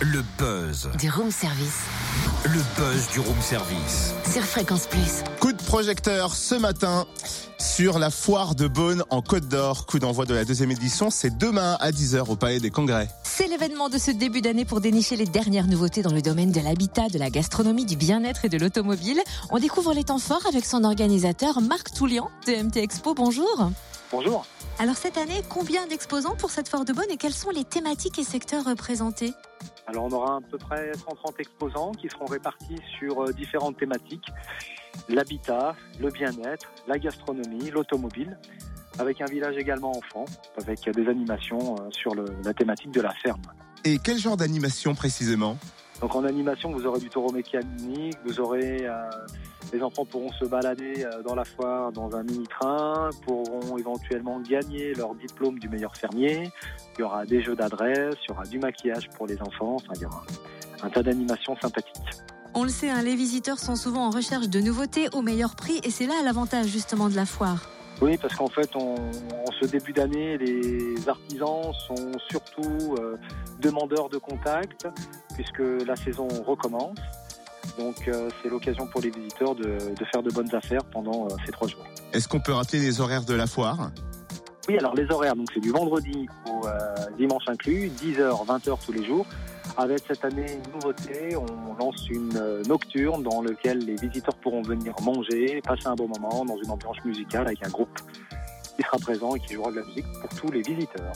Le buzz. Du room service. Le buzz du room service. Sur Fréquence Plus. Coup de projecteur ce matin sur la foire de Beaune en Côte d'Or. Coup d'envoi de la deuxième édition, c'est demain à 10h au Palais des Congrès. C'est l'événement de ce début d'année pour dénicher les dernières nouveautés dans le domaine de l'habitat, de la gastronomie, du bien-être et de l'automobile. On découvre les temps forts avec son organisateur Marc Toulian de MT Expo. Bonjour. Bonjour. Alors cette année, combien d'exposants pour cette foire de Beaune et quelles sont les thématiques et secteurs représentés? Alors on aura à peu près 130 exposants qui seront répartis sur euh, différentes thématiques. L'habitat, le bien-être, la gastronomie, l'automobile, avec un village également enfant, avec des animations euh, sur le- la thématique de la ferme. Et quel genre d'animation précisément? Donc en animation, vous aurez du taureau mécanique, vous aurez euh, les enfants pourront se balader euh, dans la foire dans un mini-train, pourront éventuellement gagner leur diplôme du meilleur fermier. Il y aura des jeux d'adresse, il y aura du maquillage pour les enfants, enfin il y aura un tas d'animations sympathiques. On le sait, hein, les visiteurs sont souvent en recherche de nouveautés au meilleur prix et c'est là l'avantage justement de la foire. Oui, parce qu'en fait, on- en ce début d'année, les artisans sont surtout euh, demandeurs de contact, puisque la saison recommence. Donc, euh, c'est l'occasion pour les visiteurs de, de faire de bonnes affaires pendant euh, ces trois jours. Est-ce qu'on peut rappeler les horaires de la foire? Oui, alors les horaires, donc c'est du vendredi au euh, dimanche inclus, 10h, 20h tous les jours. Avec cette année une nouveauté, on lance une euh, nocturne dans laquelle les visiteurs pourront venir manger, passer un bon moment dans une ambiance musicale avec un groupe qui sera présent et qui jouera de la musique pour tous les visiteurs.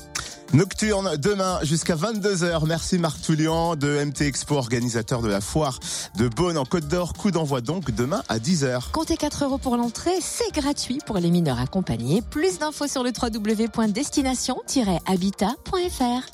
Nocturne demain jusqu'à 22h. Merci Marc Toulian de MT Expo, organisateur de la foire de Beaune en Côte d'Or. Coup d'envoi donc demain à 10h. Comptez 4 euros pour l'entrée, c'est gratuit pour les mineurs accompagnés. Plus d'infos sur le www.destination-habitat.fr.